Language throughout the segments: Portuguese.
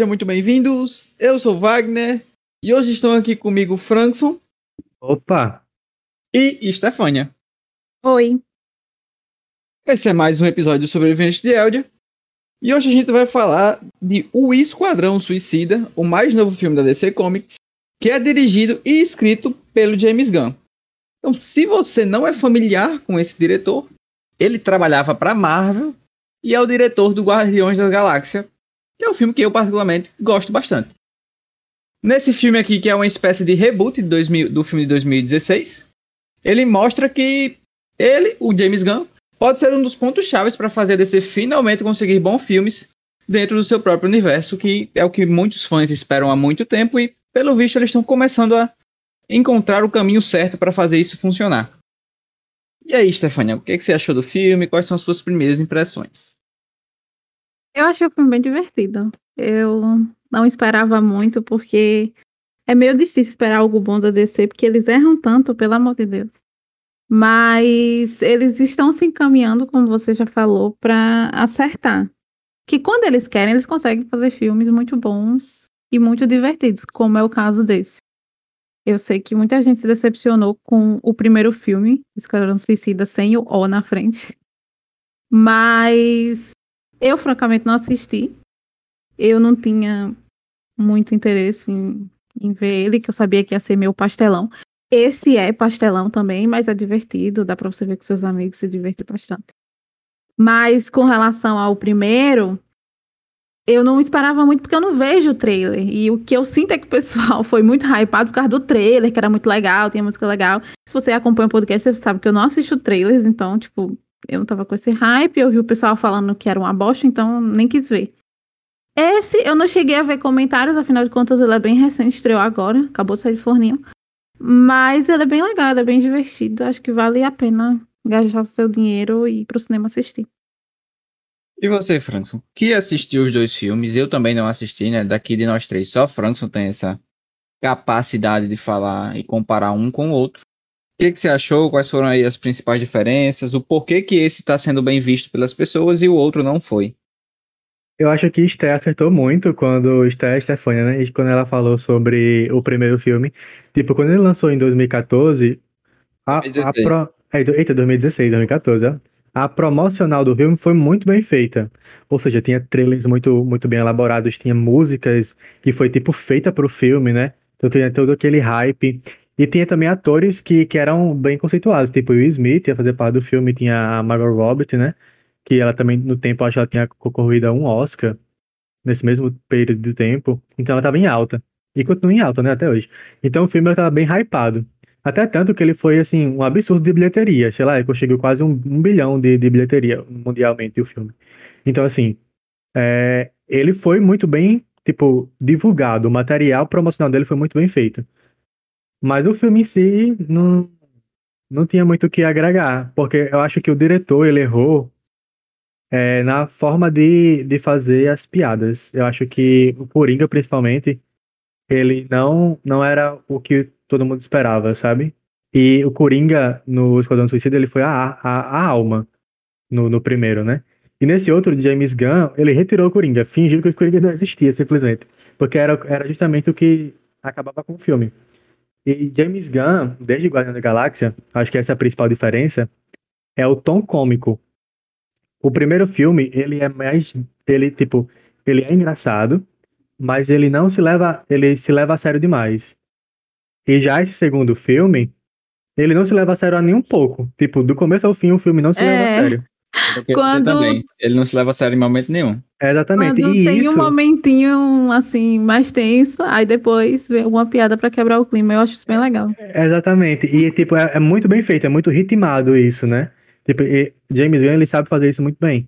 Sejam muito bem-vindos. Eu sou Wagner e hoje estão aqui comigo Frankson. Opa! E Stefânia. Oi. Esse é mais um episódio de Sobrevivente de Eldia. E hoje a gente vai falar de O Esquadrão Suicida, o mais novo filme da DC Comics, que é dirigido e escrito pelo James Gunn. Então, se você não é familiar com esse diretor, ele trabalhava para Marvel e é o diretor do Guardiões da Galáxia, que é um filme que eu particularmente gosto bastante. Nesse filme aqui, que é uma espécie de reboot 2000, do filme de 2016, ele mostra que ele, o James Gunn, pode ser um dos pontos chaves para fazer DC finalmente conseguir bons filmes dentro do seu próprio universo, que é o que muitos fãs esperam há muito tempo e, pelo visto, eles estão começando a encontrar o caminho certo para fazer isso funcionar. E aí, Stefania, o que, é que você achou do filme? Quais são as suas primeiras impressões? Eu achei o filme bem divertido. Eu não esperava muito, porque é meio difícil esperar algo bom da DC, porque eles erram tanto, pelo amor de Deus. Mas eles estão se encaminhando, como você já falou, para acertar. Que quando eles querem, eles conseguem fazer filmes muito bons e muito divertidos, como é o caso desse. Eu sei que muita gente se decepcionou com o primeiro filme, Esquadrão Suicida, sem o O na frente. Mas eu, francamente, não assisti. Eu não tinha muito interesse em, em ver ele, que eu sabia que ia ser meu pastelão. Esse é pastelão também, mas é divertido, dá pra você ver com seus amigos se divertir bastante. Mas com relação ao primeiro, eu não esperava muito porque eu não vejo o trailer. E o que eu sinto é que o pessoal foi muito hypado por causa do trailer, que era muito legal, tinha música legal. Se você acompanha o podcast, você sabe que eu não assisto trailers, então, tipo, eu não tava com esse hype. Eu vi o pessoal falando que era uma bosta, então nem quis ver. Esse eu não cheguei a ver comentários, afinal de contas ele é bem recente, estreou agora, acabou de sair de forninho. Mas ele é bem legal, ele é bem divertido. Acho que vale a pena gastar o seu dinheiro e ir pro cinema assistir. E você, Frankson, que assistiu os dois filmes? Eu também não assisti, né? Daqui de nós três, só Frankson tem essa capacidade de falar e comparar um com o outro. O que, que você achou? Quais foram aí as principais diferenças? O porquê que esse está sendo bem visto pelas pessoas e o outro não foi? Eu acho que Esté acertou muito quando Esté Stefania, né? Quando ela falou sobre o primeiro filme. Tipo, quando ele lançou em 2014, a, 2016. a pro... é, eita, 2016, 2014, ó a promocional do filme foi muito bem feita. Ou seja, tinha trailers muito, muito bem elaborados, tinha músicas que foi tipo feita para o filme, né? Então tinha todo aquele hype. E tinha também atores que, que eram bem conceituados, tipo Will Smith ia fazer parte do filme, tinha a Margot Robbie, né? Que ela também, no tempo, acho que ela tinha concorrido a um Oscar, nesse mesmo período de tempo. Então ela estava em alta. E continua em alta, né, até hoje. Então o filme estava bem hypado. Até tanto que ele foi, assim, um absurdo de bilheteria. Sei lá, conseguiu quase um, um bilhão de, de, bilheteria mundialmente o filme. Então, assim, é, ele foi muito bem, tipo, divulgado. O material promocional dele foi muito bem feito. Mas o filme em si não, não tinha muito o que agregar. Porque eu acho que o diretor, ele errou é, na forma de, de fazer as piadas. Eu acho que o Coringa, principalmente, ele não, não era o que todo mundo esperava, sabe? E o Coringa, no Esquadrão Suicida, ele foi a, a, a alma no, no primeiro, né? E nesse outro, James Gunn, ele retirou o Coringa, fingiu que o Coringa não existia, simplesmente. Porque era, era justamente o que acabava com o filme. E James Gunn, desde Guardião da Galáxia, acho que essa é a principal diferença, é o tom cômico. O primeiro filme, ele é mais. Ele, tipo, ele é engraçado, mas ele não se leva. Ele se leva a sério demais. E já esse segundo filme, ele não se leva a sério a nem um pouco. Tipo, do começo ao fim, o filme não se é. leva a é. sério. Quando... Também. Ele não se leva a sério em momento nenhum. É, exatamente. Quando e tem isso... um momentinho, assim, mais tenso, aí depois vem alguma piada para quebrar o clima. Eu acho isso bem legal. É, exatamente. E, tipo, é, é, muito bem feito, é muito ritmado isso, né? Tipo, James Gunn, ele sabe fazer isso muito bem.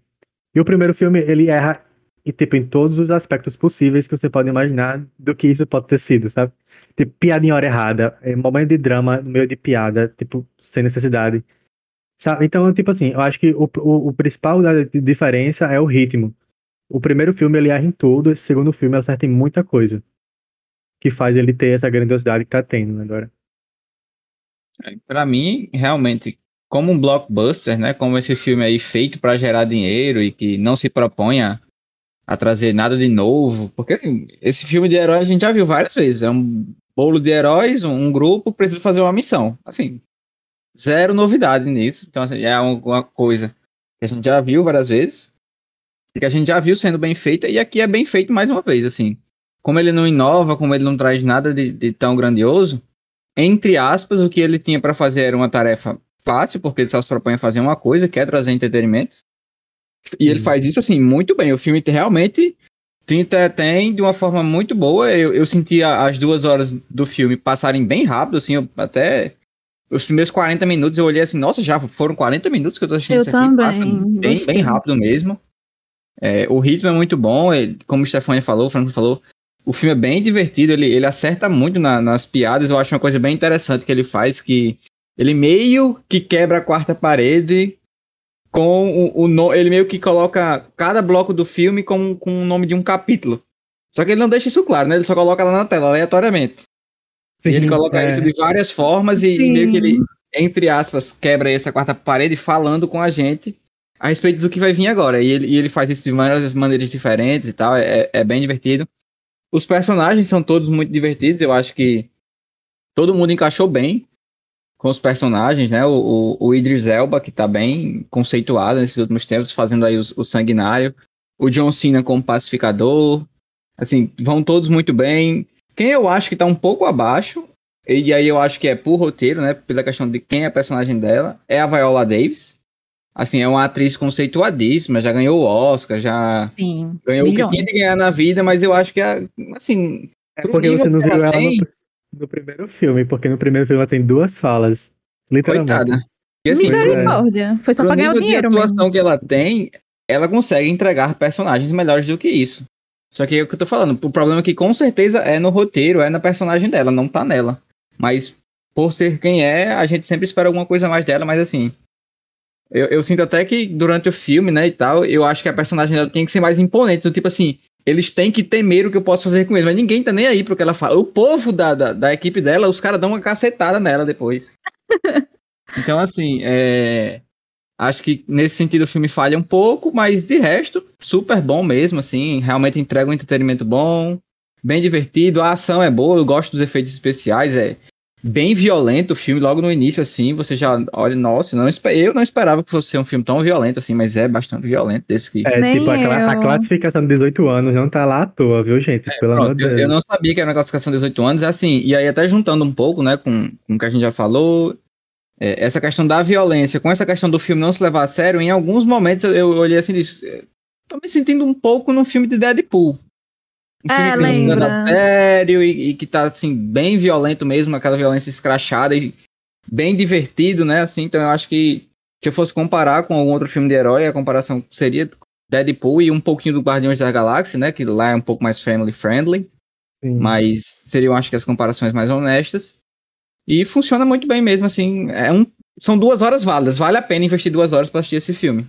E o primeiro filme, ele erra, e, tipo, em todos os aspectos possíveis que você pode imaginar do que isso pode ter sido, sabe? Tipo, piada em hora errada, é, momento de drama no meio de piada, tipo, sem necessidade. Sabe? Então, tipo assim, eu acho que o, o, o principal da diferença é o ritmo. O primeiro filme ele erra em tudo, esse segundo filme acerta em muita coisa. Que faz ele ter essa grandiosidade que tá tendo agora. É, para mim, realmente, como um blockbuster, né? Como esse filme aí feito para gerar dinheiro e que não se propõe a trazer nada de novo, porque assim, esse filme de herói a gente já viu várias vezes. É um bolo de heróis, um, grupo precisa fazer uma missão. Assim, zero novidade nisso. Então, assim, é uma coisa que a gente já viu várias vezes, que a gente já viu sendo bem feita, e aqui é bem feito mais uma vez, assim. Como ele não inova, como ele não traz nada de, de tão grandioso, entre aspas, o que ele tinha para fazer era uma tarefa fácil, porque ele só se propõe a fazer uma coisa, que é trazer entretenimento. E ele faz isso, assim, muito bem. O filme realmente te entretém de uma forma muito boa. Eu, eu senti as duas horas do filme passarem bem rápido, assim, eu até os primeiros 40 minutos eu olhei assim, nossa, já foram 40 minutos que eu tô assistindo eu isso aqui. Também, passa bem, bem rápido mesmo. É, o ritmo é muito bom, ele, como o Stefania falou, o Franco falou, o filme é bem divertido, ele, ele acerta muito na, nas piadas, eu acho uma coisa bem interessante que ele faz, que ele meio que quebra a quarta parede com o, o ele meio que coloca cada bloco do filme com, com o nome de um capítulo. Só que ele não deixa isso claro, né? Ele só coloca lá na tela, aleatoriamente. Sim, e ele coloca é. isso de várias formas e, meio que ele, entre aspas, quebra essa quarta parede falando com a gente a respeito do que vai vir agora. E ele, e ele faz isso de maneiras diferentes e tal, é, é bem divertido. Os personagens são todos muito divertidos, eu acho que todo mundo encaixou bem com os personagens, né? O, o, o Idris Elba, que tá bem conceituado nesses últimos tempos, fazendo aí o, o Sanguinário. O John Cena como pacificador. Assim, vão todos muito bem. Quem eu acho que tá um pouco abaixo, e aí eu acho que é por roteiro, né? Pela questão de quem é a personagem dela, é a Viola Davis. Assim, é uma atriz conceituadíssima, já ganhou o Oscar, já Sim, ganhou milhões. o que tinha de ganhar na vida, mas eu acho que, assim. É porque você não viu ela, tem... no, no, primeiro filme, porque no primeiro filme ela tem duas falas. Literalmente. Coitada. E, assim, Misericórdia. Foi só pra ganhar o dinheiro. A atuação mesmo. que ela tem, ela consegue entregar personagens melhores do que isso. Só que é o que eu tô falando. O problema é que com certeza é no roteiro, é na personagem dela, não tá nela. Mas por ser quem é, a gente sempre espera alguma coisa mais dela, mas assim. Eu, eu sinto até que durante o filme, né, e tal, eu acho que a personagem dela tem que ser mais imponente. Do tipo assim, eles têm que temer o que eu posso fazer com eles, mas ninguém tá nem aí pro que ela fala. O povo da, da, da equipe dela, os caras dão uma cacetada nela depois. então, assim, é. Acho que nesse sentido o filme falha um pouco, mas de resto, super bom mesmo, assim, realmente entrega um entretenimento bom, bem divertido, a ação é boa, eu gosto dos efeitos especiais, é bem violento o filme, logo no início, assim, você já olha, nossa, não, eu não esperava que fosse ser um filme tão violento, assim, mas é bastante violento desse que... É, Nem tipo, a, a, classificação de 18 anos não tá lá à toa, viu, gente? É, Pelo pronto, eu, eu, não sabia que era uma classificação de 18 anos, é assim, e aí até juntando um pouco, né, com, com o que a gente já falou, é, essa questão da violência, com essa questão do filme não se levar a sério, em alguns momentos eu, eu olhei assim e disse, é, tô me sentindo um pouco no filme de Deadpool. Um é, filme que lembra. a sério e, e, que tá, assim, bem violento mesmo, aquela violência escrachada e bem divertido, né, assim, então eu acho que se eu fosse comparar com algum outro filme de herói, a comparação seria Deadpool e um pouquinho do Guardiões da Galáxia, né, que lá é um pouco mais family friendly, Sim. mas seriam, acho que, as comparações mais honestas. E funciona muito bem mesmo, assim. É um, são duas horas válidas. Vale a pena investir duas horas para assistir esse filme.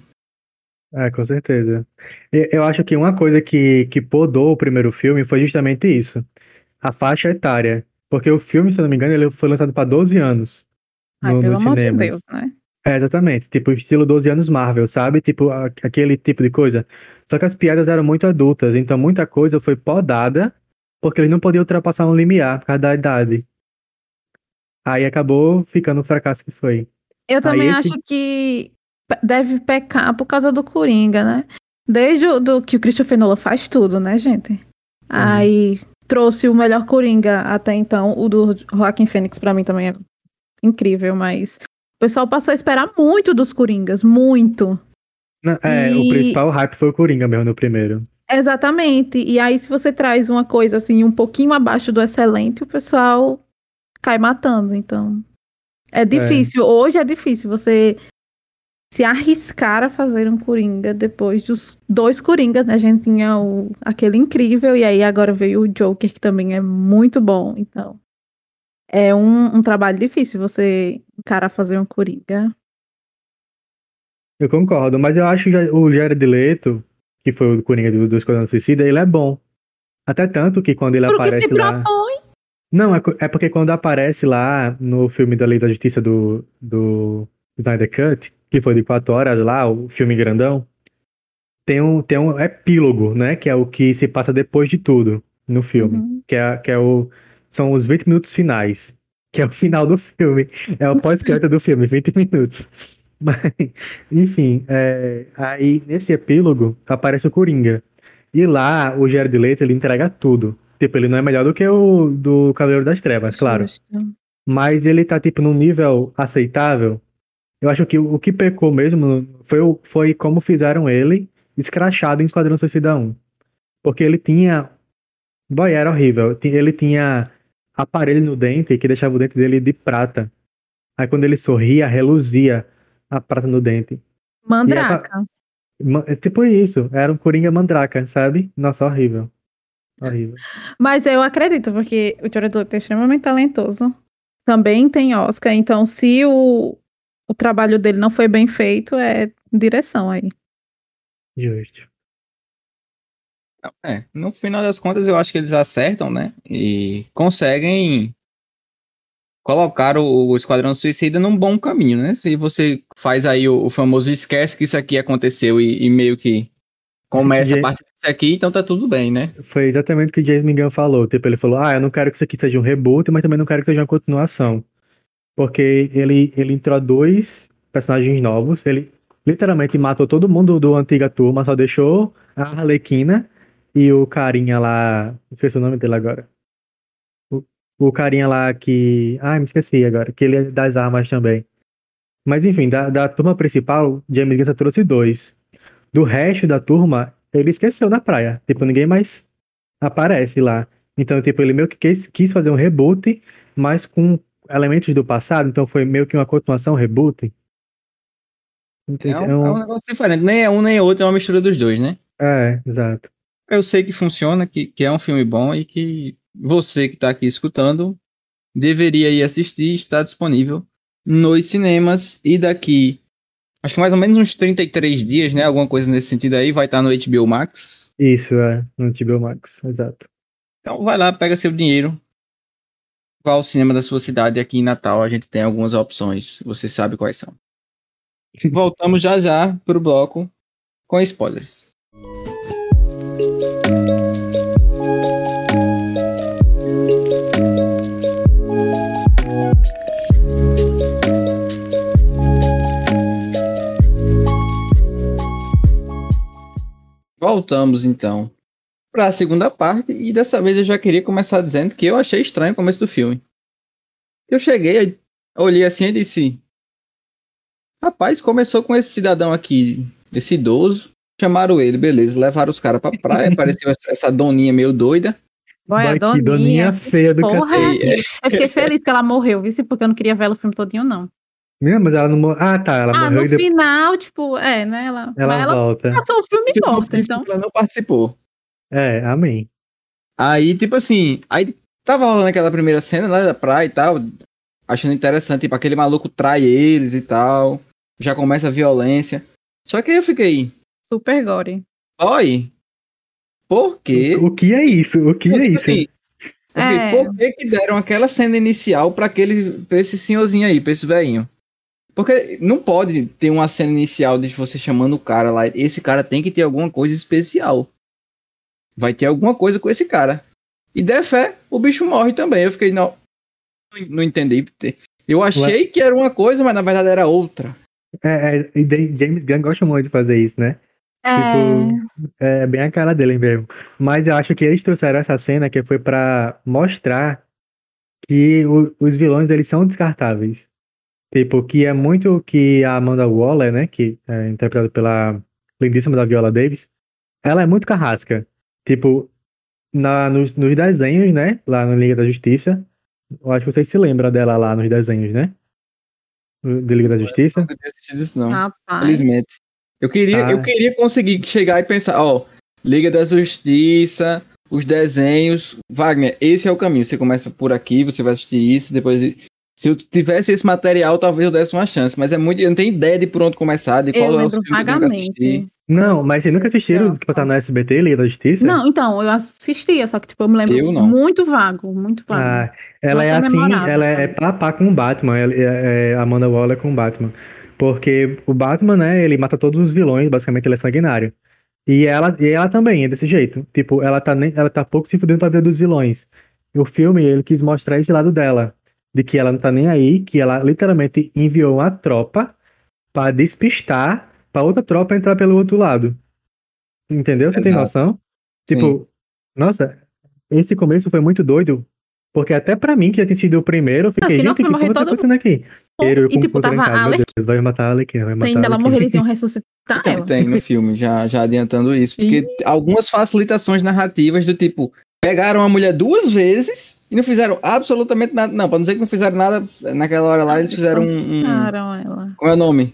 É, com certeza. Eu acho que uma coisa que, que podou o primeiro filme foi justamente isso. A faixa etária. Porque o filme, se eu não me engano, ele foi lançado para 12 anos. Ai, no, pelo amor de Deus, né? É, exatamente. Tipo, estilo 12 anos Marvel, sabe? Tipo, aquele tipo de coisa. Só que as piadas eram muito adultas, então muita coisa foi podada porque eles não podiam ultrapassar um limiar por causa da idade. Aí acabou ficando o fracasso que foi. Eu também esse... acho que deve pecar por causa do Coringa, né? Desde o do, que o Christopher Nolan faz tudo, né, gente? Sim. Aí trouxe o melhor Coringa até então. O do Joaquin Phoenix para mim também é incrível, mas o pessoal passou a esperar muito dos Coringas, muito. Não, é, e... o principal hype foi o Coringa mesmo no primeiro. Exatamente. E aí, se você traz uma coisa assim, um pouquinho abaixo do excelente, o pessoal cai matando. Então, é difícil. É. Hoje é difícil você se arriscar a fazer um Coringa depois dos dois Coringas, né? A gente tinha o, aquele incrível e aí agora veio o Joker, que também é muito bom. Então, é um, um trabalho difícil você encarar fazer um Coringa. Eu concordo, mas eu acho que o Jared Leto, que foi o Coringa do, do Esquadrão Suicida, ele é bom. Até tanto que quando ele Porque aparece se lá... propõe. Não, é, é porque quando aparece lá no filme da Lei da Justiça do, do Snyder Cut, que foi de quatro horas lá, o filme grandão, tem um, tem um epílogo, né? Que é o que se passa depois de tudo no filme. Uhum. Que, é, que é o, são os 20 minutos finais. Que é o final do filme. É o pós-crédito do filme, 20 minutos. Mas, enfim, é, aí nesse epílogo aparece o Coringa. E lá o Jared Leto ele entrega tudo. Tipo, ele não é melhor do que o do Cavaleiro das Trevas, claro. Justo. Mas ele tá, tipo, num nível aceitável. Eu acho que o, que pecou mesmo foi, foi como fizeram ele escrachado em Esquadrão Suicida 1. Porque ele tinha. Boy, era horrível. Ele tinha aparelho no dente que deixava o dente dele de prata. Aí quando ele sorria, reluzia a prata no dente. Mandraca. Ma- é Tipo isso, era um Coringa Mandraca, sabe? Nossa, horrível. Horrível. Mas eu acredito, porque o Jared Leto é extremamente talentoso. Também tem Oscar, então se o, o trabalho dele não foi bem feito, é direção aí. Justo. É, no final das contas eu acho que eles acertam, né? E conseguem colocar o, o Esquadrão Suicida num bom caminho, né? Se você faz aí o, o famoso esquece que isso aqui aconteceu e, e meio que começa E- a partir disso aqui, então tá tudo bem, né? Foi exatamente o que o James Gunn falou. Tipo, ele falou: Ah, eu não quero que isso aqui seja um reboot, mas também não quero que seja uma continuação. Porque ele, ele introduz personagens novos, ele literalmente matou todo mundo do antiga turma, só deixou a Arlequina e o carinha lá. Esqueci o nome dele agora. O, o carinha lá que. Ah, me esqueci agora. Que ele é das armas também. Mas enfim, da, da turma principal, James Gunn trouxe dois. Do resto da turma, ele esqueceu da praia. Tipo, ninguém mais aparece lá. Então, tipo, ele meio que quis, quis fazer um reboot, mas com elementos do passado, então foi meio que uma continuação reboot. Entende? É um, é um negócio diferente. Nem é um nem é outro, é uma mistura dos dois, né? é, exato. Eu sei que funciona, que, que é um filme bom e que você que tá aqui escutando deveria ir assistir, está disponível nos cinemas e daqui, acho que mais ou menos uns 33 dias, né? Alguma coisa nesse sentido aí, vai estar no HBO Max. Isso, é, no HBO Max, exato. Então vai lá, pega seu dinheiro, vá ao cinema da sua cidade. Aqui em Natal a gente tem algumas opções, você sabe quais são. Voltamos já já pro bloco com spoilers. Voltamos então para a segunda parte e dessa vez eu já queria começar dizendo que eu achei estranho o começo do filme. Eu cheguei, olhei assim e disse: Rapaz, começou com esse cidadão aqui, esse idoso, chamaram ele, beleza, levaram os caras pra praia, apareceu essa- doninha meio doida. Boy, a Boy, que doninha Doninha. feia do Porra, cacete. é. eu fiquei feliz que ela morreu, viu? Porque eu não queria ver ela o filme todinho, não. Não, mas ela não morreu. Ah, tá, ela ah, morreu no e depois final, tipo, é, né? Ela, ela, ela volta. passou o filme morta, então. Ela não participou. É, amém. Aí, tipo assim, aí tava rolando aquela primeira cena lá da praia e tal, achando interessante, tipo, aquele maluco trai eles e tal, já começa a violência. Só que aí eu fiquei, Super gore. oi, por quê? O que é isso? O que é Tipo isso? assim, É. Por que, que deram aquela cena inicial pra aquele, pra esse senhorzinho aí, pra esse velhinho? Porque não pode ter uma cena inicial de você chamando o cara lá. Esse cara tem que ter alguma coisa especial. Vai ter alguma coisa com esse cara. E der fé, o bicho morre também. Eu fiquei, não, não entendi. Eu achei que era uma coisa, mas na verdade era outra. É, é, e James Gunn gosta muito de fazer isso, né? É. Tipo, é bem a cara dele mesmo. Mas eu acho que eles trouxeram essa cena que foi pra mostrar que o- os vilões eles são descartáveis. Tipo, que é muito o que a Amanda Waller, né, que é interpretada pela lindíssima da Viola Davis, ela é muito carrasca. Tipo, na, nos, nos desenhos, né, lá no Liga da Justiça, eu acho que vocês se lembram dela lá nos desenhos, né? Do Liga da Justiça. Nunca tinha assistido isso, não. Rapaz. Felizmente. Eu queria, Ah. eu queria conseguir chegar e pensar, ó, Liga da Justiça, os desenhos. Wagner, esse é o caminho. Você começa por aqui, você vai assistir isso, depois. Se eu tivesse esse material, talvez eu desse uma chance. Mas é muito. Eu não tenho ideia de por onde começar, de Eu qual é o filme que eu que assistir. vagamente. Não, mas vocês nunca assistiram Não, se passar no SBT, Liga da Justiça? Não, então, eu assistia, só que tipo, eu me lembro Eu não. muito vago, muito vago. Ah, ela é assim, ela é, sabe? é pá com o Batman, ela é, é Amanda Waller com o Batman. Porque o Batman, né, ele mata todos os vilões, basicamente ele é sanguinário. E ela, e ela também é desse jeito. Tipo, ela tá, nem, ela tá pouco se fudendo pra vida dos vilões. E o filme, ele quis mostrar esse lado dela. De que ela não tá nem aí, que ela literalmente enviou uma tropa pra despistar pra outra tropa entrar pelo outro lado. Entendeu? Você tem noção? Tipo, nossa, esse começo foi muito doido. Porque até pra mim, que já tinha sido o primeiro, eu fiquei, que nossa, gente, o que tá acontecendo aqui? Eu, e tipo, tava casa, a meu Deus, vai matar a Arlequina, vai matar Ainda a ela Arlequina. morrer, eles iam ressuscitar Tem, ela. tem no filme, já, já adiantando isso. Porque Ih. algumas facilitações narrativas do tipo, pegaram a mulher duas vezes e não fizeram absolutamente nada. Não, pra não dizer que não fizeram nada, naquela hora lá eles fizeram um. um- Torturaram ela. como é o nome?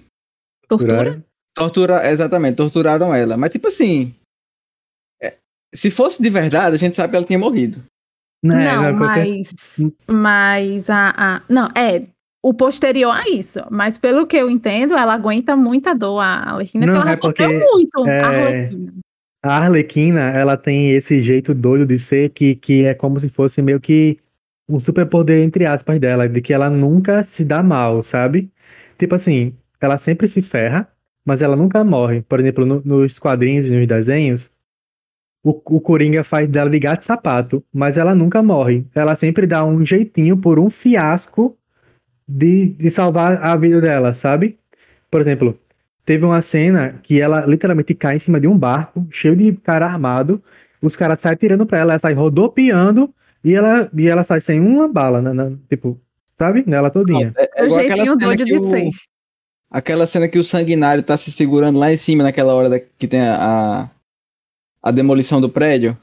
Tortura? Tortura, exatamente, torturaram ela. Mas tipo assim. é, se fosse de verdade, a gente sabe que ela tinha morrido. Não, não, não, você- mas, mas a, a. Não, é. O posterior a isso. Mas pelo que eu entendo, ela aguenta muita dor, a Arlequina, Não, porque ela é já sofreu porque, muito. é, A Arlequina. A Arlequina, ela tem esse jeito doido de ser que, que é como se fosse meio que um superpoder, entre aspas, dela, de que ela nunca se dá mal, sabe? Tipo assim, ela sempre se ferra, mas ela nunca morre. Por exemplo, no- nos quadrinhos e nos desenhos, o, o Coringa faz dela de gato e sapato, mas ela nunca morre. Ela sempre dá um jeitinho por um fiasco de, de salvar a vida dela, sabe? Por exemplo, teve uma cena que ela literalmente cai em cima de um barco cheio de cara armado, os caras saem tirando pra ela, ela sai rodopiando e ela, e ela sai sem uma bala, na, na- tipo, sabe? Nela todinha. É, é O jeitinho doido que de o- ser. Aquela cena que o sanguinário tá se segurando lá em cima naquela hora da- que tem a, a, a demolição do prédio.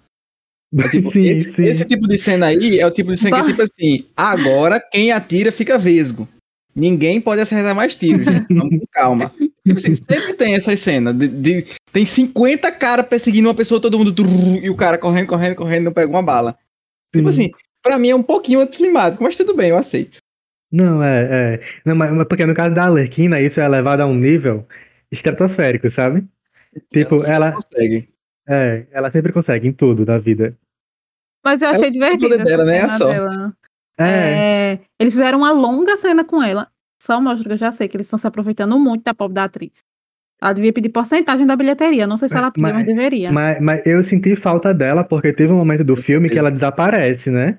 É tipo, sim, esse, sim. esse tipo de cena aí é o tipo de cena que é Bah. tipo assim, agora quem atira fica vesgo. Ninguém pode acertar mais tiros, gente. Vamos com calma. Tipo assim, sempre tem essas cenas. De, de- tem 50 caras perseguindo uma pessoa, todo mundo. trrr, E o cara correndo, correndo, correndo, não pega uma bala. Tipo Sim. assim, pra mim é um pouquinho anticlimático, mas tudo bem, eu aceito. Não, é, é. Não, mas, mas porque no caso da Arlequina, isso é levado a um nível estratosférico, sabe? Tipo, sempre ela, consegue. é, ela sempre consegue em tudo da vida. Mas eu Ela achei tem divertido dela, essa né? A cena sorte. dela. É, É, eles fizeram uma longa cena com ela. Só mostra que eu já sei que eles estão se aproveitando muito da pobre da atriz. Ela devia pedir porcentagem da bilheteria. Não sei se ela pediu, Mas- mas, deveria. Mas... mas, mas eu senti falta dela porque teve um momento do filme que ela desaparece, né?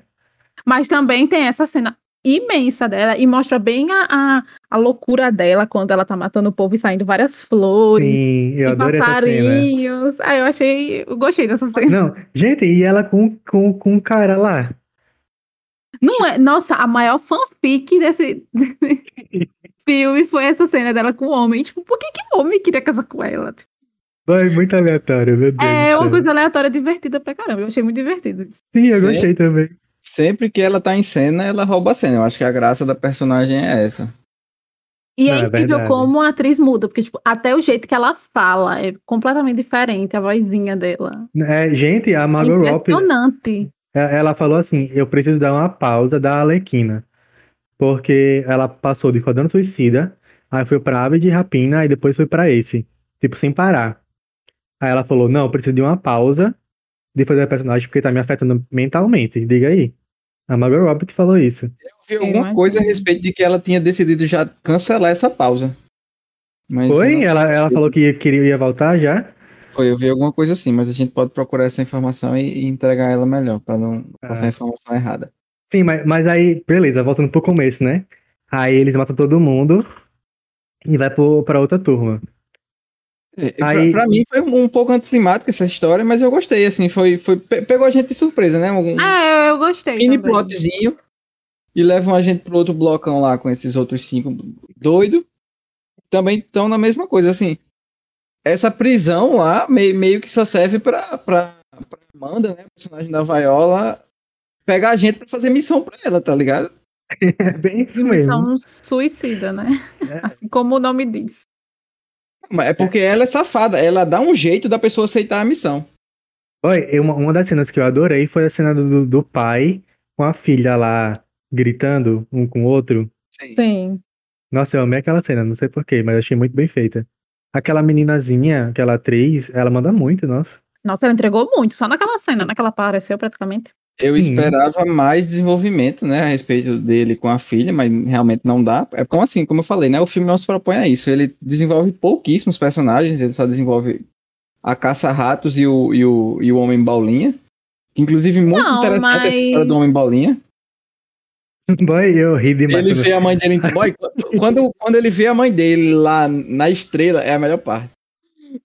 também tem essa cena imensa dela e mostra bem a, a, a loucura dela quando ela tá matando o povo e saindo várias flores. Sim, eu e adorei essa cena. passarinhos. Ah, eu achei. Eu gostei dessa cena. Não, gente, e ela com, com, com um cara lá? Não é. Nossa, a maior fanfic desse, filme foi essa cena dela com o homem. Tipo, por que, que o homem queria casar com ela? Tipo, Foi muito aleatório, meu Deus. é uma coisa aleatória, divertida pra caramba. Eu achei muito divertido. Sim, eu Sim. gostei também. Sempre que ela tá em cena, ela rouba a cena. Eu acho que a graça da personagem é essa. E Não, é é incrível verdade. como a atriz muda, porque, tipo, até o jeito que ela fala é completamente diferente, a vozinha dela. É, gente, a É Margot Robbie, impressionante. É- ela falou assim, eu preciso dar uma pausa da Arlequina. Porque ela passou de Esquadrão Suicida, aí foi pra Ave de Rapina, e depois foi pra esse. Tipo, sem parar. Aí ela falou, não, eu preciso de uma pausa de fazer a personagem porque tá me afetando mentalmente. Diga aí. A Margot Robbie falou isso. Eu vi alguma imagino. coisa a respeito de que ela tinha decidido já cancelar essa pausa. Mas Foi? eu Ela, ela falou que ia, queria, ia voltar já? Foi, eu vi alguma coisa assim, mas a gente pode procurar essa informação e, e entregar ela melhor, pra não passar a informação errada. Sim, mas, mas aí, beleza, voltando pro começo, né? Aí eles matam todo mundo e vai pro, pra outra turma. É, pra- Aí- Pra, mim foi um pouco anticlimática essa história, mas eu gostei, assim, foi, foi pe- pegou a gente de surpresa, né? Um Ah, eu, eu gostei. mini também. plotzinho e levam a gente pro outro blocão lá com esses outros cinco doidos. Também estão na mesma coisa, assim. Essa prisão lá meio, meio que só serve pra, pra, pra Amanda, né? O personagem da Viola, pegar a gente pra fazer missão pra ela, tá ligado? É bem isso mesmo. São suicida, né? É. Assim como o nome diz. Mas é porque ela é safada, ela dá um jeito da pessoa aceitar a missão. Oi, uma, uma das cenas que eu adorei foi a cena do, do pai com a filha lá gritando um com o outro. Sim. Nossa, eu amei aquela cena, não sei porquê, mas achei muito bem feita. Aquela meninazinha, aquela atriz, ela manda muito, nossa. Nossa, ela entregou muito, só naquela cena, né? Que ela apareceu praticamente. Eu Sim. esperava mais desenvolvimento, né, a respeito dele com a filha, mas realmente não dá. É como assim, como eu falei, né, o filme não se propõe a isso. Ele desenvolve pouquíssimos personagens, ele só desenvolve a Caça-Ratos e o, e, o, e o Homem Bolinha. Inclusive, muito Não, interessante mas- essa história do Homem Bolinha. Boy, eu ri demais. Ele quando- vê a mãe dele. Boy, quando, quando ele vê a mãe dele lá na estrela, é a melhor parte.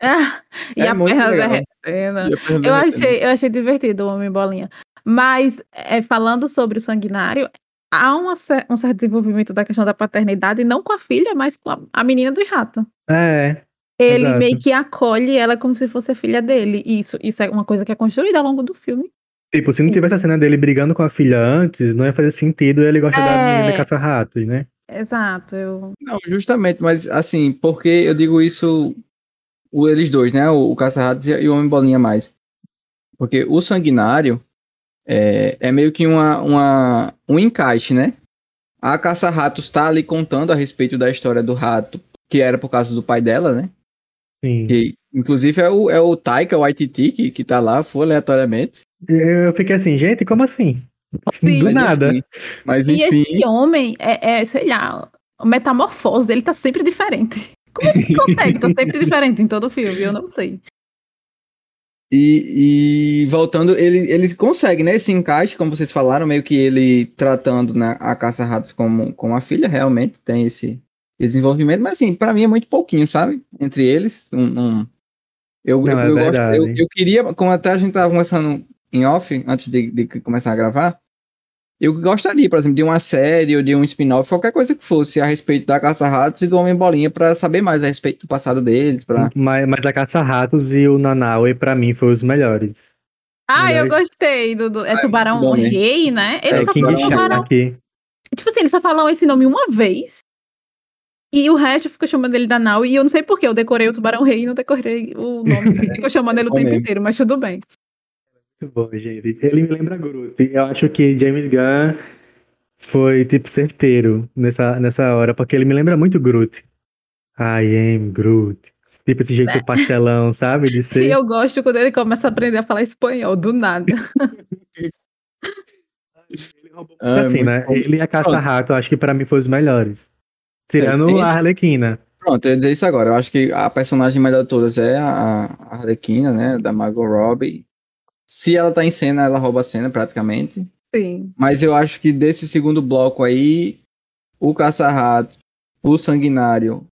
Ah, e É a muito perna legal. E a perna Eu achei, eu achei divertido o Homem Bolinha. Mas, é, falando sobre o sanguinário, há uma um certo desenvolvimento da questão da paternidade, não com a filha, mas com a, a menina do rato. É, Ele Exato. meio que acolhe ela como se fosse a filha dele. E Isso, isso é uma coisa que é construída ao longo do filme. Tipo, se não tivesse a cena dele brigando com a filha antes, não ia fazer sentido ele gostar da É. menina caça-ratos, né? Exato. Eu... Não, justamente, mas assim, porque eu digo isso, o, eles dois, né? O, o Caça-Ratos e, o Homem Bolinha mais. Porque o Sanguinário é, é meio que uma, uma, um encaixe, né? A Caça-Ratos tá ali contando a respeito da história do rato, que era por causa do pai dela, né? Sim. Que, inclusive é o, é o Taika Waititi que, que tá lá, foi aleatoriamente. Eu fiquei assim, gente, como assim? Sim. Do Mas nada. enfim, mas E enfim, esse homem é, é, sei lá, a metamorfose dele tá sempre diferente. Como é que consegue? Tá sempre diferente em todo o filme, eu não sei. E, e voltando, ele, ele consegue, né? Esse encaixe, como vocês falaram, meio que ele tratando né, a Caça-Ratos como, como a filha, realmente tem esse desenvolvimento, mas assim, pra mim é muito pouquinho, sabe? Entre eles. Um, um- eu, Não, eu, é eu gosto, eu, eu queria, como até a gente tava conversando em off, antes de, de começar a gravar, eu gostaria, por exemplo, de uma série ou de um spin-off, qualquer coisa que fosse a respeito da Caça-Ratos e do Homem-Bolinha, pra saber mais a respeito do passado deles, pra... Mas, mas a Caça-Ratos e o Nanaue, pra mim, foram os melhores. Ah, eu Melhores. gostei do, do- é Tubarão né? Rei, né? Ele É, só King tubarão. aqui. Tipo assim, eles só falam esse nome uma vez. E o resto fica chamando ele da Nau. E eu não sei porquê, eu decorei o Tubarão Rei e não decorei o nome. Ficou chamando ele o tempo inteiro, mas tudo bem. Muito bom, gente. Ele me lembra Groot. Eu acho que James Gunn foi, tipo, certeiro nessa, nessa hora, porque ele me lembra muito Groot. I am Groot. Tipo, esse jeito pastelão, sabe? De E ser. eu gosto quando ele começa a aprender a falar espanhol, do nada. Ah, assim, muito né? bom. Ele e a Caça-Rato, acho que pra mim foi os melhores. Tirando tem- a Arlequina. Pronto, eu ia dizer isso agora. Eu acho que a personagem melhor de todas é a a Arlequina, né? Da Margot Robbie. Se ela tá em cena, ela rouba a cena praticamente. Sim. Mas eu acho que desse segundo bloco aí, o Caça-Rato, o Sanguinário,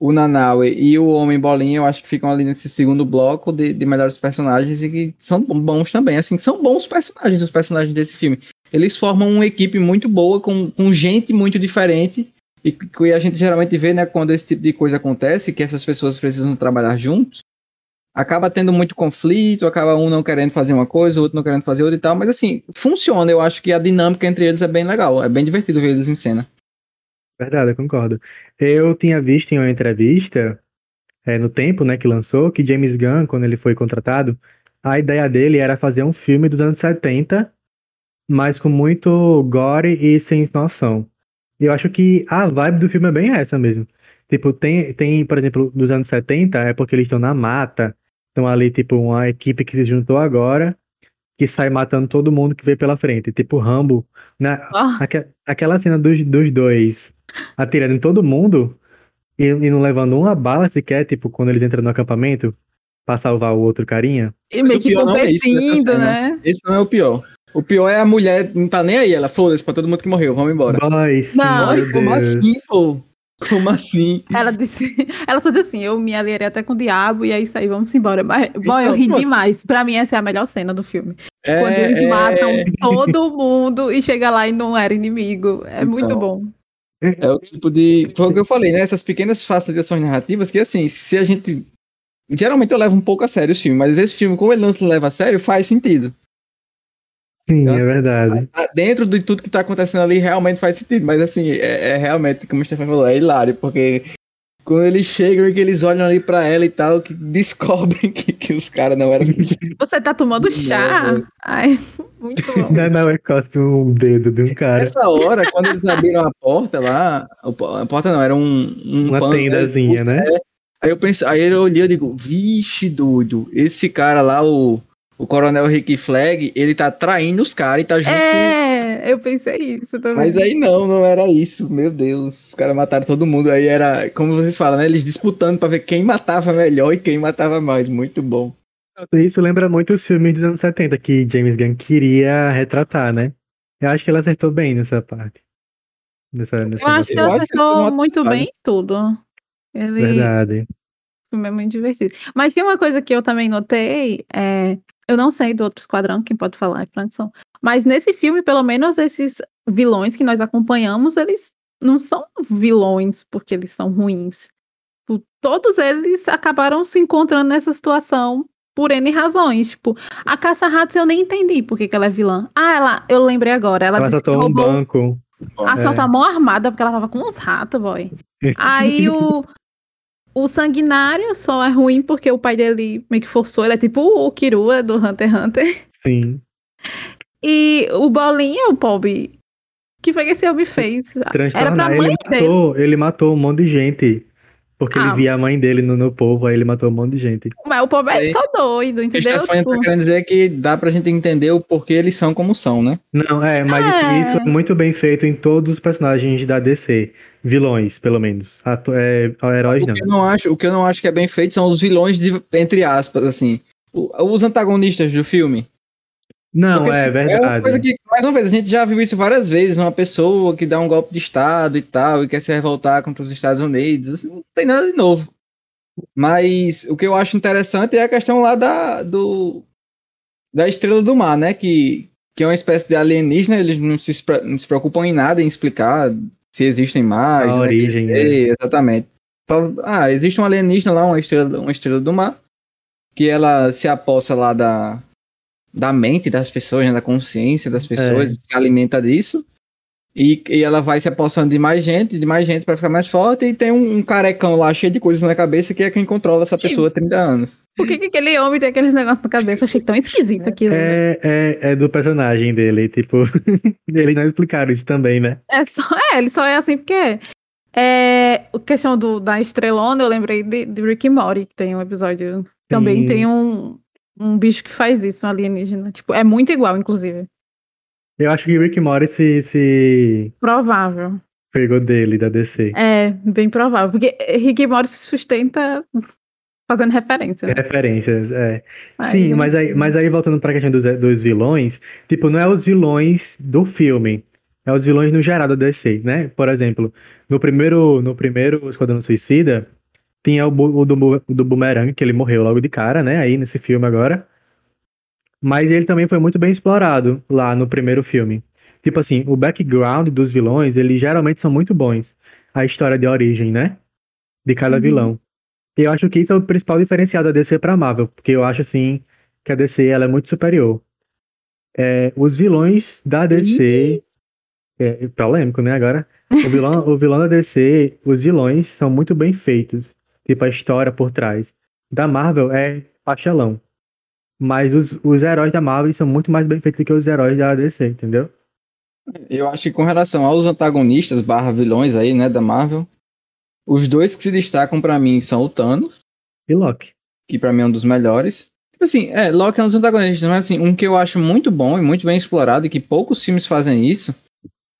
o Nanaue e o Homem Bolinha, eu acho que ficam ali nesse segundo bloco de, de melhores personagens e que são bons também. Assim, são bons personagens, os personagens desse filme. Eles formam uma equipe muito boa, com, com gente muito diferente. E que a gente geralmente vê, né, quando esse tipo de coisa acontece, que essas pessoas precisam trabalhar juntos, acaba tendo muito conflito, acaba um não querendo fazer uma coisa, o outro não querendo fazer outra e tal, mas assim, funciona, eu acho que a dinâmica entre eles é bem legal, é bem divertido ver eles em cena. Verdade, eu concordo. Eu tinha visto em uma entrevista, é, no tempo, né, que lançou, que James Gunn, quando ele foi contratado, a ideia dele era fazer um filme dos anos 70, mas com muito gore e sem noção. E eu acho que a vibe do filme é bem essa mesmo. Tipo, tem, tem, por exemplo, dos anos 70, é porque eles estão na mata, estão ali, tipo, uma equipe que se juntou agora, que sai matando todo mundo que vê pela frente. Tipo, Rambo, né? Ó, Aque- aquela cena dos, dos dois atirando em todo mundo e, e não levando uma bala sequer, tipo, quando eles entram no acampamento pra salvar o outro carinha. e Mas meio que é competindo, cena. né? Esse não é o pior. O pior é a mulher, não tá nem aí, ela foda-se pra todo mundo que morreu, vamos embora. Boys, Não. como assim, pô? Como assim? Ela disse, ela só disse assim, eu me aliarei até com o diabo e é isso aí, vamos embora. Mas, bom, eu Então, ri pronto. demais. Pra mim, essa é a melhor cena do filme. É, Quando eles é- matam todo mundo e chega lá e não era inimigo. É muito Então. bom. É o tipo de. Foi o que eu falei, né? Essas pequenas facilitações narrativas que, assim, se a gente. Geralmente eu levo um pouco a sério o filme, mas esse filme, como ele não se leva a sério, faz sentido. Sim, é Nossa. verdade. Dentro de tudo que tá acontecendo ali, realmente faz sentido. Mas, assim, é, é realmente, como o Stefan falou, é hilário, porque quando eles chegam e que eles olham ali pra ela e tal, que descobrem que, que os caras não eram. Você tá tomando chá? Ai, muito bom. Não, não, é cospe um dedo de um cara. Nessa hora, quando eles abriram a porta lá, o a porta não, era um, um Uma pano, tendazinha, né? Aí eu pensei, aí eu olhei e digo, vixe, doido, esse cara lá, o, o Coronel Rick Flag, ele tá traindo os caras e tá junto É, com... eu pensei isso também. Mas aí não, não era isso. Meu Deus, os caras mataram todo mundo. Aí era, como vocês falam, né? Eles disputando pra ver quem matava melhor e quem matava mais. Muito bom. Isso lembra muito os filmes dos anos 70 que James Gunn queria retratar, né? Eu acho que ele acertou bem nessa parte. Nessa, nessa eu acho que ele acertou muito bem tudo. Ele... Verdade. O filme é muito divertido. Mas tem uma coisa que eu também notei, é, eu não sei do outro esquadrão, quem pode falar é Frankson. Mas nesse filme, pelo menos esses vilões que nós acompanhamos, eles não são vilões porque eles são ruins. Todos eles acabaram se encontrando nessa situação por N razões. Tipo, a caça-ratos eu nem entendi por que, que ela é vilã. Ah, ela, eu lembrei agora. Ela, ela que roubou, um banco. Assaltou é. a mão armada porque ela tava com uns ratos, boy. Aí o, o sanguinário só é ruim porque o pai dele meio que forçou. Ele é tipo o Kirua do Hunter x Hunter. Sim. E o Bolinha, o pobre, que foi que esse homem fez? Era pra mãe ele dele. Matou, ele matou um monte de gente. Porque ah. ele via a mãe dele no, no povo, aí ele matou um monte de gente. Mas o povo é só doido, entendeu? O tipo... tá querendo dizer que dá pra gente entender o porquê eles são como são, né? Não, é, mas é. isso é muito bem feito em todos os personagens da DC. Vilões, pelo menos. Ato, é, heróis, o não. Que eu não acho. O que eu não acho que é bem feito são os vilões, de, entre aspas, assim. Os antagonistas do filme. Não, Porque, é verdade. É uma coisa que, mais uma vez, a gente já viu isso várias vezes. Uma pessoa que dá um golpe de Estado e tal, e quer se revoltar contra os Estados Unidos. Não tem nada de novo. Mas o que eu acho interessante é a questão lá da, do, da Estrela do Mar, né? Que, que é uma espécie de alienígena, eles não se, não se preocupam em nada em explicar se existem mais. A né, origem. É. Exatamente. Ah, existe um alienígena lá, uma estrela, uma estrela do mar, que ela se aposta lá da, da mente das pessoas, né, da consciência das pessoas, é. se alimenta disso. E, e ela vai se apossando de mais gente, de mais gente para ficar mais forte. E tem um, um, carecão lá cheio de coisas na cabeça que é quem controla essa pessoa há 30 anos. Por que, que aquele homem tem aqueles negócios na cabeça? Eu achei tão esquisito aquilo. É, é, é do personagem dele, tipo. eles não explicaram isso também, né? É só. É, ele só é assim porque. É, é a questão do, da estrelona, eu lembrei de, de Rick Morty, que tem um episódio. Também Sim. tem um, um bicho que faz isso, um alienígena. Tipo, é muito igual, inclusive. Eu acho que Rick Morty se, se. Provável. Pegou dele, da DC. É, bem provável. Porque Rick Morty se sustenta fazendo referências. Né? Referências, é. Mas, Sim, é... mas, aí, mas aí voltando pra questão dos, dos vilões, tipo, não é os vilões do filme. É os vilões no geral da DC, né? Por exemplo, no primeiro, no primeiro Esquadrão Suicida, tinha o, o, do, o do Boomerang, que ele morreu logo de cara, né? Aí nesse filme agora. Mas ele também foi muito bem explorado lá no primeiro filme. Tipo assim, o background dos vilões, eles geralmente são muito bons. A história de origem, né? De cada uhum. vilão. E eu acho que isso é o principal diferencial da DC pra Marvel, porque eu acho, assim, que a DC ela é muito superior. É, os vilões da DC... É, polêmico, né, agora? O vilão, o vilão da DC, os vilões são muito bem feitos tipo a história por trás. Da Marvel é pastelão. Mas os, os heróis da Marvel são muito mais bem feitos do que os heróis da DC, entendeu? Eu acho que com relação aos antagonistas barra vilões aí, né, da Marvel, os dois que se destacam para mim são o Thanos e Loki. Que para mim é um dos melhores. Tipo assim, é, Loki é um dos antagonistas, mas assim, um que eu acho muito bom e muito bem explorado e que poucos filmes fazem isso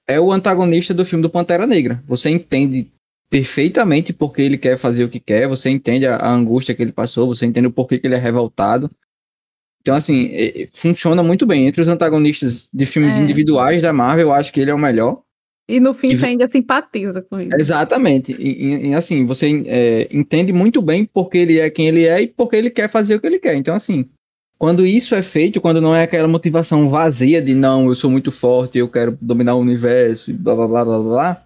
é o antagonista do filme do Pantera Negra. Você entende perfeitamente porque ele quer fazer o que quer, você entende a, a angústia que ele passou, você entende o porquê que ele é revoltado. Então, assim, funciona muito bem. Entre os antagonistas de filmes é. individuais da Marvel, eu acho que ele é o melhor. E no fim você ainda simpatiza com ele. Exatamente. E, e assim, você é, entende muito bem porque ele é quem ele é e porque ele quer fazer o que ele quer. Então, assim, quando isso é feito, quando não é aquela motivação vazia de não, eu sou muito forte, eu quero dominar o universo, blá blá blá blá blá,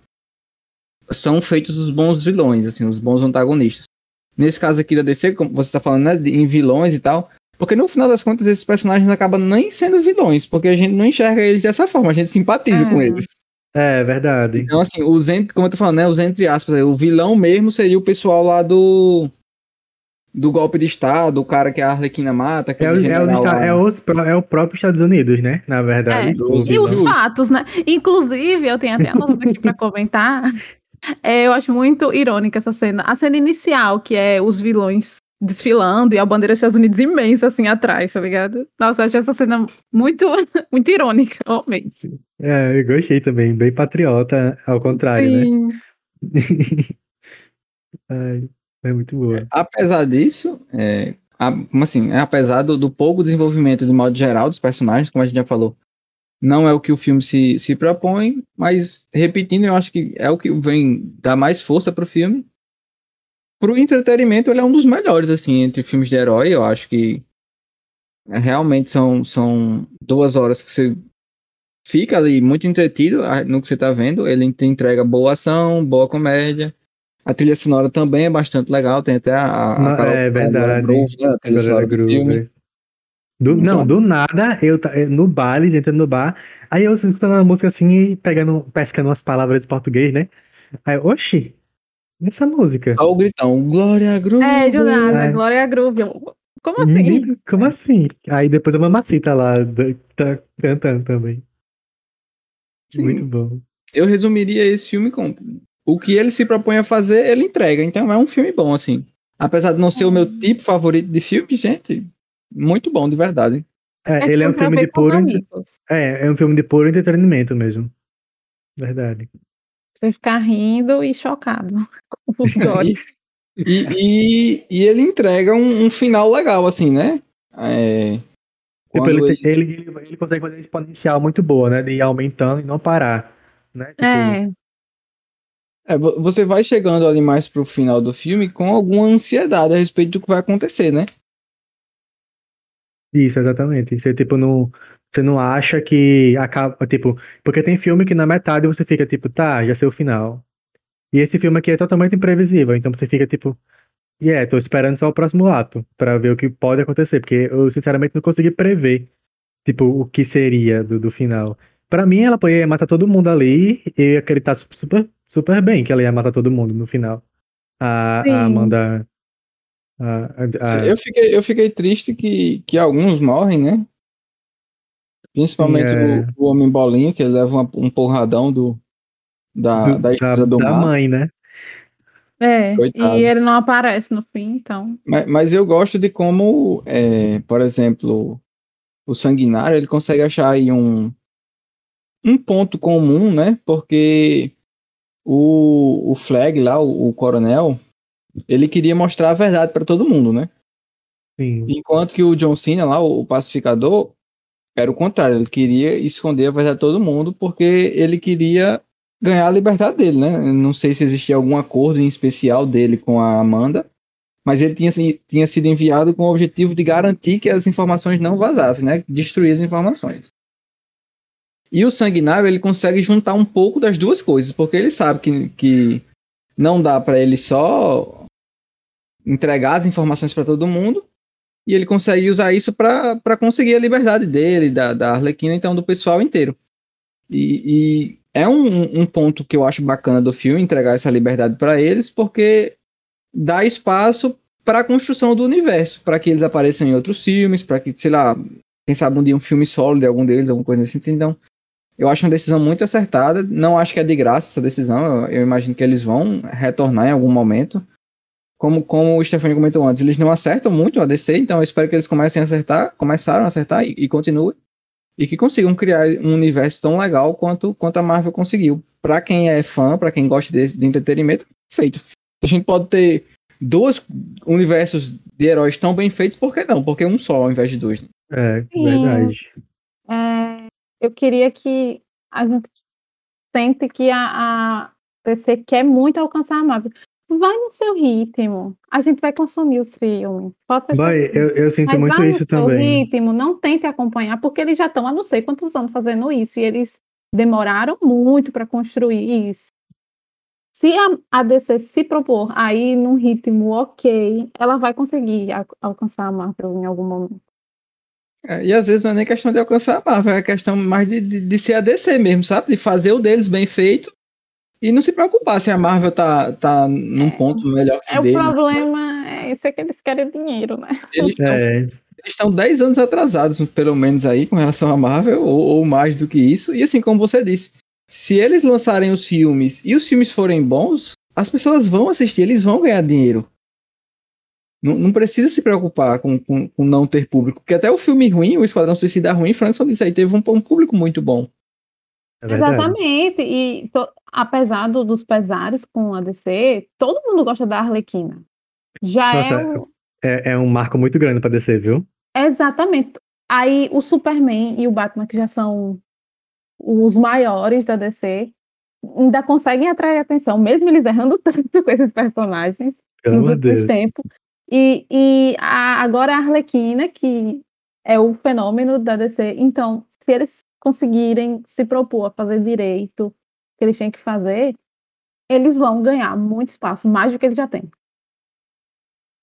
são feitos os bons vilões, assim, os bons antagonistas. Nesse caso aqui da DC, como você está falando, né, em vilões e tal, porque no final das contas esses personagens acabam nem sendo vilões, porque a gente não enxerga eles dessa forma, a gente simpatiza é. com eles. É, verdade. Então, assim, os como eu tô falando, né, os entre aspas, o vilão mesmo seria o pessoal lá do do golpe de Estado, o cara que a Arlequina mata. É, o, é, o, é, os, é, o próprio Estados Unidos, né? Na verdade. É. E os fatos, né? Inclusive, eu tenho até anotado aqui para comentar. É, eu acho muito irônica essa cena. A cena inicial, que é os vilões desfilando e a bandeira dos Estados Unidos imensa assim atrás, tá ligado? Nossa, eu achei essa cena muito, muito irônica, realmente. É, eu gostei também, bem patriota, ao contrário, né? Sim. né? Ai, é muito boa. Apesar disso, é, como assim, é, apesar do, do pouco desenvolvimento de modo geral dos personagens, como a gente já falou, não é o que o filme se, se propõe, mas repetindo, eu acho que é o que vem dar mais força pro filme pro entretenimento, ele é um dos melhores, assim, entre filmes de herói. Eu acho que realmente são, são duas horas que você fica ali muito entretido no que você tá vendo. Ele te entrega boa ação, boa comédia. A trilha sonora também é bastante legal. Tem até a. a, a é verdade. Groove, né, a trilha sonora do filme. Do, não, do nada, eu no baile, entrando no bar, aí eu escutando uma música assim e pegando, pescando umas palavras de português, né? Aí, oxi, essa música. Só o gritão, Glória Groove. É, do nada, é. Glória Groove. Como assim? Como assim? Aí depois a mamacita lá tá cantando também. Sim. Muito bom. Eu resumiria esse filme com o que ele se propõe a fazer, ele entrega. Então é um filme bom, assim. Apesar de não ser o meu hum. tipo favorito de filme, gente, muito bom, de verdade. É, é ele é um filme de puro. É, é um filme de puro entretenimento mesmo. Verdade. Você ficar rindo e chocado com os gores. e, e, e, ele entrega um, um, final legal, assim, né? É, tipo, ele, ele... Ele, ele, consegue fazer um exponencial muito boa, né? De ir aumentando e não parar. Né? Tipo, é. É, você vai chegando ali mais pro final do filme com alguma ansiedade a respeito do que vai acontecer, né? Isso, exatamente. Você, tipo, não, você não acha que acaba, tipo, porque tem filme que na metade você fica tipo, tá, já sei o final. E esse filme aqui é totalmente imprevisível, então você fica tipo, e yeah, é, tô esperando só o próximo ato para ver o que pode acontecer, porque eu sinceramente não consegui prever, tipo, o que seria do, do final. Para mim, ela poderia matar todo mundo ali e eu ia acreditar super, super bem que ela ia matar todo mundo no final. A, a Amanda. A, a, Eu, fiquei, eu fiquei triste que, que alguns morrem, né? Principalmente é... o, o, Homem Bolinha, que ele leva uma, um porradão do, da, do, da esposa do da mar. mãe, né? É, Coitado. e ele não aparece no fim, então. Mas, mas eu gosto de como, é, por exemplo, o Sanguinário, ele consegue achar aí um, um ponto comum, né? Porque o, o Flag lá, o, o coronel, ele queria mostrar a verdade para todo mundo, né? Sim. Enquanto que o John Cena lá, o pacificador, era o contrário, ele queria esconder a verdade de todo mundo porque ele queria ganhar a liberdade dele, né? Não sei se existia algum acordo em especial dele com a Amanda, mas ele tinha, tinha sido enviado com o objetivo de garantir que as informações não vazassem, né? Destruir as informações. E o Sanguinário, ele consegue juntar um pouco das duas coisas, porque ele sabe que, que não dá para ele só entregar as informações para todo mundo, e ele consegue usar isso para conseguir a liberdade dele, da, da Arlequina, então do pessoal inteiro. E, e é um, um, ponto que eu acho bacana do filme, entregar essa liberdade para eles, porque dá espaço para a construção do universo, para que eles apareçam em outros filmes, para que, sei lá, quem sabe um dia um filme solo de algum deles, alguma coisa assim. Então, eu acho uma decisão muito acertada. Não acho que é de graça essa decisão. Eu, eu imagino que eles vão retornar em algum momento como, como o Stefani comentou antes, eles não acertam muito a DC, então eu espero que eles comecem a acertar, começaram a acertar e, e continuem. E que consigam criar um universo tão legal quanto, quanto a Marvel conseguiu. Para quem é fã, para quem gosta de, de entretenimento, feito. A gente pode ter dois universos de heróis tão bem feitos, por que não? Porque um só ao invés de dois. Né? É, Sim. verdade. É, eu queria que a gente sente que a, a DC quer muito alcançar a Marvel vai no seu ritmo. A gente vai consumir os filmes. Vai, eu, eu, sinto Mas muito isso também. Vai no seu ritmo, não tente acompanhar, porque eles já estão há não sei quantos anos fazendo isso, e eles demoraram muito para construir isso. Se a, a DC se propor aí num ritmo ok, ela vai conseguir a, alcançar a Marvel em algum momento. É, e às vezes não é nem questão de alcançar a Marvel, é questão mais de, de, de ser a DC mesmo, sabe? De fazer o deles bem feito e não se preocupar se a Marvel tá, tá num é, ponto melhor que é dele. O problema é isso é que eles querem dinheiro, né? Eles é. estão 10 anos atrasados, pelo menos aí, com relação à Marvel, ou, ou, mais do que isso. E assim, como você disse, se eles lançarem os filmes e os filmes forem bons, as pessoas vão assistir, eles vão ganhar dinheiro. Não, não precisa se preocupar com, com, com, não ter público, porque até o filme ruim, o Esquadrão Suicida ruim, Frankson disse aí, teve um, um público muito bom. É Exatamente, e to, apesar do, dos pesares com a DC, todo mundo gosta da Arlequina. Já Nossa, é, um... é, é um marco muito grande para DC, viu? Exatamente. Aí o Superman e o Batman, que já são os maiores da DC, ainda conseguem atrair atenção, mesmo eles errando tanto com esses personagens Pelo nos últimos tempos. E, e a, agora a Arlequina, que é o fenômeno da DC. Então, se eles conseguirem se propor a fazer direito que eles têm que fazer, eles vão ganhar muito espaço, mais do que eles já têm.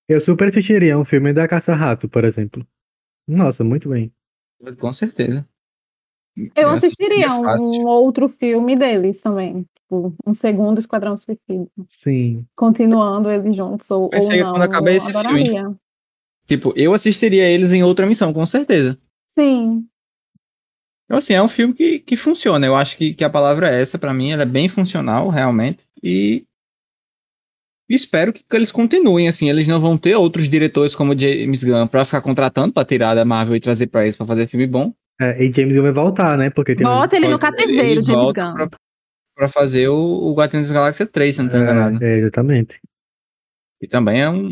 Eu super assistiria um filme da Caça-Rato, por exemplo. Nossa, muito bem. Com certeza. Eu assistiria um, um outro filme deles também tipo, um segundo Esquadrão Suicida. Sim. Continuando eles juntos, ou, Pensei ou não. quando acabei esse filme. Tipo, eu assistiria eles em outra missão, com certeza. Sim. Então, assim, é um filme que, que funciona. Eu acho que, que a palavra é essa, para mim, ela é bem funcional, realmente. E espero que, que, eles continuem, assim. Eles não vão ter outros diretores como James Gunn pra ficar contratando pra tirar da Marvel e trazer pra eles pra fazer filme bom. É, e James Gunn vai voltar, né? Porque Bota um... ele no cativeiro, James Gunn. Pra, para fazer o, o Guardiões da Galáxia 3, se não estou é, enganado. É, exatamente. E também é um,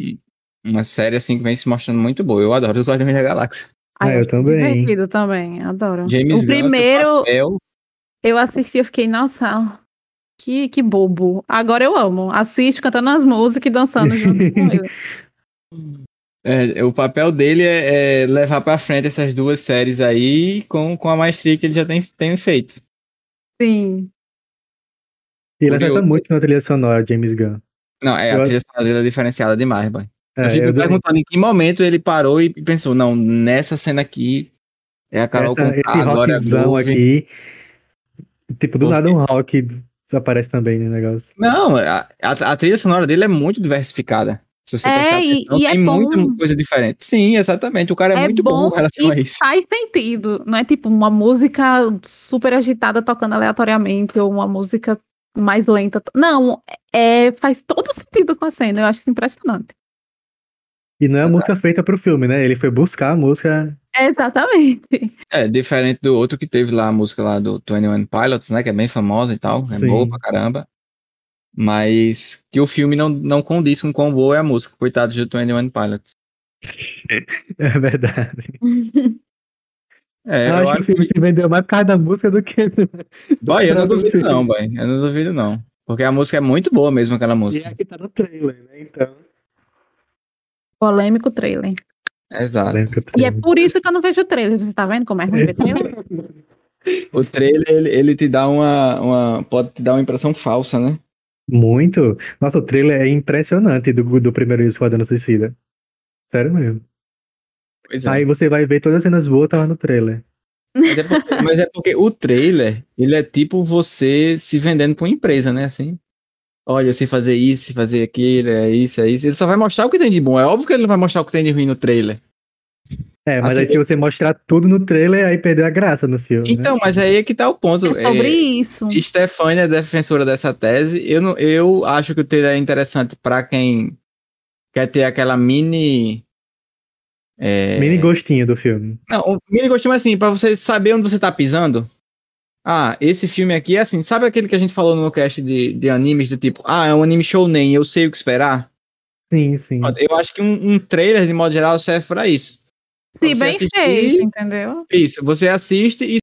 uma série assim que vem se mostrando muito boa. Eu adoro os Guardiões da Galáxia. Ah, eu, eu também. Divertido também, adoro. James o primeiro eu assisti, eu fiquei, nossa, que, que bobo. Agora eu amo. Assisto cantando as músicas e dançando junto com ele. É, o papel dele é, é levar para frente essas duas séries aí com, com a maestria que ele já tem, tem feito. Sim. E ele acerta muito na trilha sonora, James Gunn. Não, é, a trilha sonora dele é diferenciada demais, boy. É, eu fico eu perguntando em que momento ele parou e pensou, não, nessa cena aqui é a Carol Essa, com Esse agora rockzão aqui. Tipo, do Porque... nada um rock aparece também no negócio. Não, a, a, a, trilha sonora dele é muito diversificada. Se você é, prestar atenção, e, é tem é muita bom. coisa diferente. Sim, exatamente. O cara é, é muito bom, bom em relação a isso. Faz sentido. Não é tipo uma música super agitada tocando aleatoriamente, ou uma música mais lenta. Não, é, faz todo sentido com a cena, eu acho isso impressionante. E não é a música feita pro filme, né? Ele foi buscar a música. Exatamente. É, diferente do outro que teve lá a música lá do 21 Pilots, né? Que é bem famosa e tal, é Sim. boa pra caramba. Mas que o filme não, não condiz com quão boa é a música, coitado de 21 Pilots. É verdade. É, eu, eu acho que o filme se vendeu mais por causa da música do que. Boy, eu não duvido não, boy. Eu não duvido não. Porque a música é muito boa mesmo, aquela música. E aqui tá no trailer, né? Então. Polêmico trailer. Exato. Polêmico trailer. E é por isso que eu não vejo o trailer. Você tá vendo como é ruim ver trailer? o trailer, ele, ele, te dá uma, uma. Pode te dar uma impressão falsa, né? Muito. Nossa, o trailer é impressionante do, do primeiro Esquadrão Suicida. Sério mesmo. É. Aí você vai ver todas as cenas boas tá lá no trailer. Mas é, porque, mas é, porque, o trailer, ele é tipo você se vendendo pra uma empresa, né? Assim. Olha, eu sei fazer isso, fazer aquilo, é isso, é isso. Ele só vai mostrar o que tem de bom. É óbvio que ele não vai mostrar o que tem de ruim no trailer. É, mas assim, aí se você mostrar tudo no trailer, aí perdeu a graça no filme. Né? Então, né? mas aí é que tá o ponto. É sobre é, isso. Stefania é defensora dessa tese. Eu, não, eu acho que o trailer é interessante para quem quer ter aquela mini é... Mini gostinho do filme. Não, mini gostinho é assim, pra você saber onde você tá pisando. Ah, esse filme aqui é assim, sabe aquele que a gente falou no cast de, de animes do tipo, ah, é um anime shounen, eu sei o que esperar? Sim, sim. Eu acho que um, um trailer, de modo geral, serve pra isso. Sim, bem assistir, feito, entendeu? Isso, você assiste e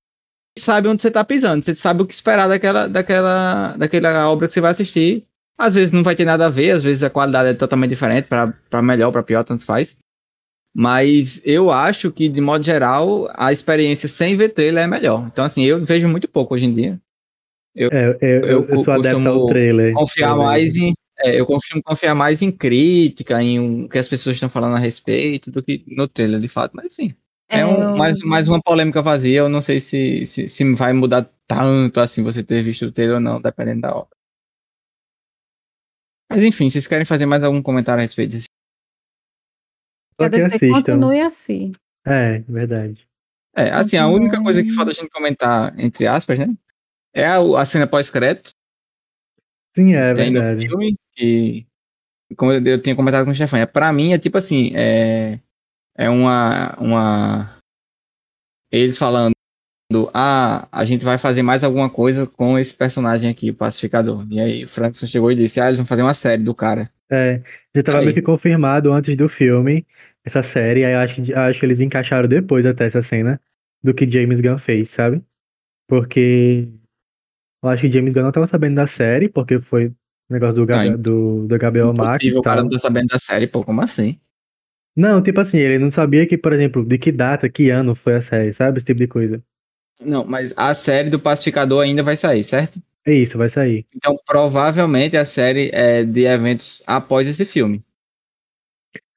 sabe onde você tá pisando, você sabe o que esperar daquela, daquela, daquela obra que você vai assistir. Às vezes não vai ter nada a ver, às vezes a qualidade é totalmente diferente, para melhor, para pior, tanto faz. Mas eu acho que, de modo geral, a experiência sem ver trailer é melhor. Então, assim, eu vejo muito pouco hoje em dia. Eu, é, eu, eu, eu sou adepto ao trailer. Confiar mais em, é, eu costumo confiar mais em crítica, em o que as pessoas estão falando a respeito, do que no trailer, de fato. Mas sim. É, é um, mais, mais uma polêmica vazia. Eu não sei se, se, se vai mudar tanto assim você ter visto o trailer ou não, dependendo da obra. Mas enfim, vocês querem fazer mais algum comentário a respeito disso? Só que DC continue assim. É, verdade. É, assim, a única coisa que falta a gente comentar, entre aspas, né? É a, a cena pós-crédito. Sim, é verdade. Filme, que como eu tinha comentado com o Stefania, pra mim é tipo assim, é, é uma, uma. Eles falando, ah, a gente vai fazer mais alguma coisa com esse personagem aqui, o pacificador. E aí o Frankson chegou e disse, ah, eles vão fazer uma série do cara. É, já tava meio que confirmado antes do filme, essa série, aí acho que, acho que eles encaixaram depois até essa cena do que James Gunn fez, sabe? Porque eu acho que James Gunn não tava sabendo da série, porque foi o negócio do, Gab, do, do Gabriel Max. o cara não tá sabendo da série, pô, como assim? Não, tipo assim, ele não sabia que, por exemplo, de que data, que ano foi a série, sabe? Esse tipo de coisa. Não, mas a série do Pacificador ainda vai sair, certo? É isso, vai sair. Então, provavelmente a série é de eventos após esse filme.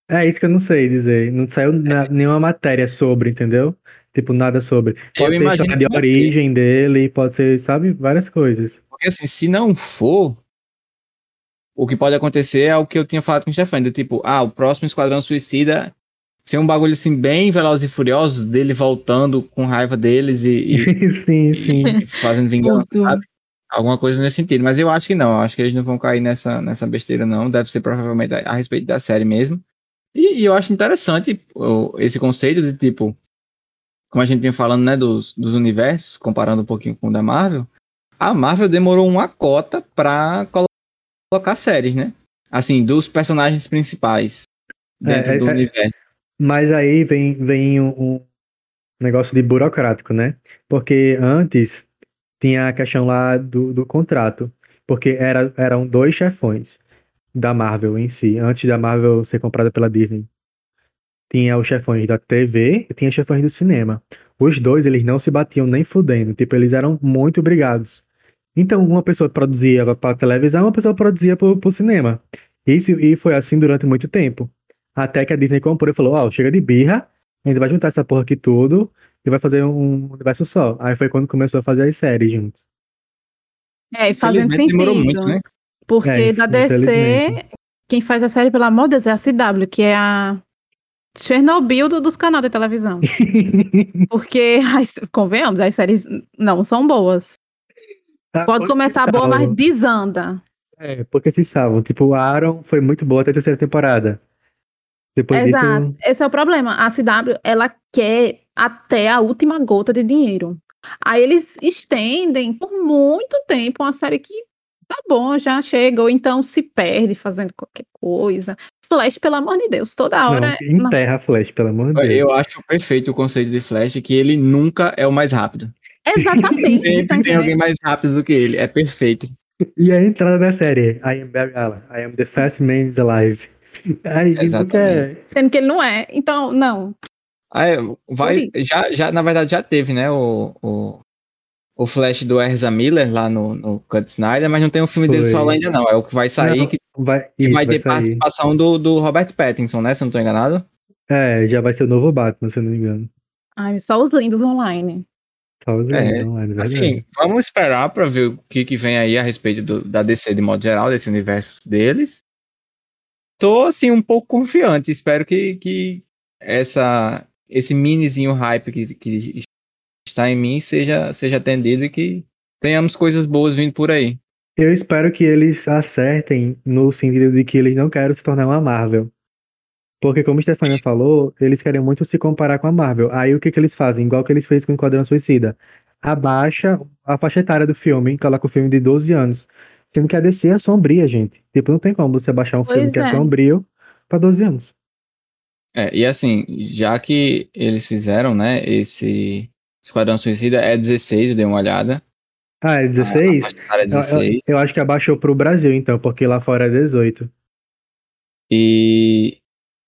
É isso que eu não sei dizer. Não saiu é. nenhuma matéria sobre, entendeu? Tipo, nada sobre. Pode eu ser de origem ser. dele, pode ser, sabe, várias coisas. Porque assim, se não for, o que pode acontecer é o que eu tinha falado com o Stefan, tipo, ah, o próximo Esquadrão Suicida ser um bagulho assim bem Velozes e Furiosos, dele voltando com raiva deles e, e sim, sim. E fazendo vingança, sabe? Alguma coisa nesse sentido, mas eu acho que não, acho que eles não vão cair nessa, nessa besteira não, deve ser provavelmente a, a respeito da série mesmo. E, e, eu acho interessante esse conceito de tipo, como a gente tinha falando, né, dos, dos universos, comparando um pouquinho com o da Marvel, a Marvel demorou uma cota pra colocar séries, né? Assim, dos personagens principais dentro é, do é, universo. Mas aí vem, vem um, um negócio de burocrático, né? Porque antes tinha a questão lá do, do contrato, porque era, eram dois chefões da Marvel em si, antes da Marvel ser comprada pela Disney. Tinha os chefões da TV e tinha os chefões do cinema. Os dois, eles não se batiam nem fudendo. Tipo, eles eram muito brigados. Então, uma pessoa produzia para televisão, uma pessoa produzia para o cinema. Isso, e foi assim durante muito tempo. Até que a Disney comprou e falou: Ó, oh, chega de birra, a gente vai juntar essa porra aqui tudo e vai fazer um universo só. Aí foi quando começou a fazer as séries juntos. É, e fazendo sentido. Muito, né? Porque é, da DC, quem faz a série, pelo amor de Deus, é a CW, que é a Chernobyl do, dos canais de televisão. Porque, as, convenhamos, as séries não são boas. Tá, Pode começar boa, mas desanda. É, porque se salvam. Tipo, o Aaron foi muito boa até a terceira temporada. Depois Exato. Disso... Esse é o problema. A CW, ela quer até a última gota de dinheiro. Aí eles estendem por muito tempo uma série que tá bom, já chega, ou então se perde fazendo qualquer coisa. Flash, pelo amor de Deus, toda hora. Não, enterra não. Flash, pelo amor de Deus. Eu acho perfeito o conceito de Flash, que ele nunca é o mais rápido. Exatamente. Sempre tá tem alguém mais rápido do que ele, é perfeito. E a entrada da série, I am Barry Allen, I am the fast man alive. Aí, Exatamente. Sendo que ele não é, então, não. Ah, vai, já, já, na verdade, já teve, né, o, o, o Flash do Ezra Miller lá no, no Cut Snyder, mas não tem o um filme Foi. dele solo ainda não. É o que vai sair, não, que vai, que vai ter vai participação do, do Robert Pattinson, né? Se eu não tô enganado. É, já vai ser o novo Batman, se eu não me engano. Ai, só os lindos online. Só os lindos é, online, Assim, vamos esperar pra ver o que, que vem aí a respeito do, da DC de modo geral, desse universo deles. Tô, assim, um pouco confiante. Espero que, que essa, esse minizinho hype que, que está em mim seja, seja atendido e que tenhamos coisas boas vindo por aí. Eu espero que eles acertem no sentido de que eles não querem se tornar uma Marvel. Porque, como a Stefania falou, eles querem muito se comparar com a Marvel. Aí o que, que eles fazem? Igual que eles fez com o Enquadrão Suicida. Abaixa a faixa etária do filme, coloca o filme de 12 anos. Sendo que a DC é sombria, gente. Tipo, não tem como você baixar um pois filme é. que é sombrio pra 12 anos. É, e assim, já que eles fizeram, né, esse Esquadrão Suicida é 16, eu dei uma olhada. Ah, é 16? Ah, é 16. Eu, eu, eu, acho que abaixou pro Brasil, então, porque lá fora é 18. E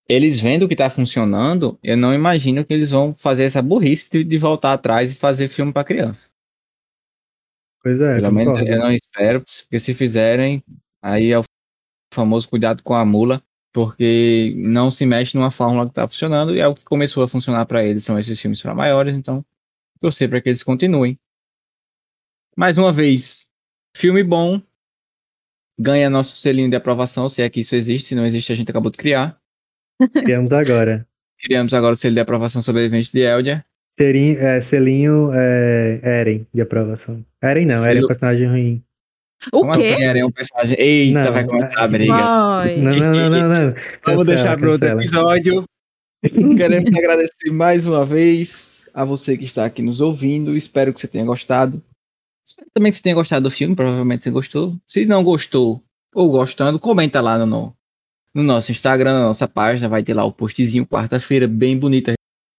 eles vendo o que tá funcionando, eu não imagino que eles vão fazer essa burrice de, de voltar atrás e fazer filme para criança. Pois é. Pelo menos eu não espero, porque se fizerem, aí é o famoso cuidado com a mula, porque não se mexe numa fórmula que tá funcionando e é o que começou a funcionar para eles, são esses filmes para maiores, então torcer para que eles continuem. Mais uma vez, filme bom, ganha nosso selinho de aprovação, se é que isso existe, se não existe a gente acabou de criar. Criamos agora. Criamos agora o selo de aprovação sobre eventos de Eldia. Selinho, é, selinho é, Eren de aprovação. Eren não, Selo... Eren é personagem ruim. O Como quê? assim era um personagem? Eita, Não, vai começar a é- briga. Vai. Não, não, não, não, não. Vamos Cancela, deixar para outro episódio. Queremos agradecer mais uma vez a você que está aqui nos ouvindo. Espero que você tenha gostado. Espero também que você tenha gostado do filme. Provavelmente você gostou. Se não gostou ou gostando, comenta lá no, no, no nosso Instagram, na nossa página. Vai ter lá o postzinho quarta-feira, bem bonito a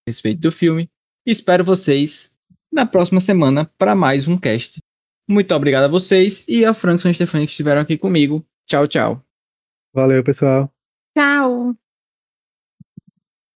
respeito do filme. Espero vocês na próxima semana para mais um cast. Muito obrigado a vocês e a Frankson e a Stefania que estiveram aqui comigo. Tchau, tchau. Valeu, pessoal. Tchau.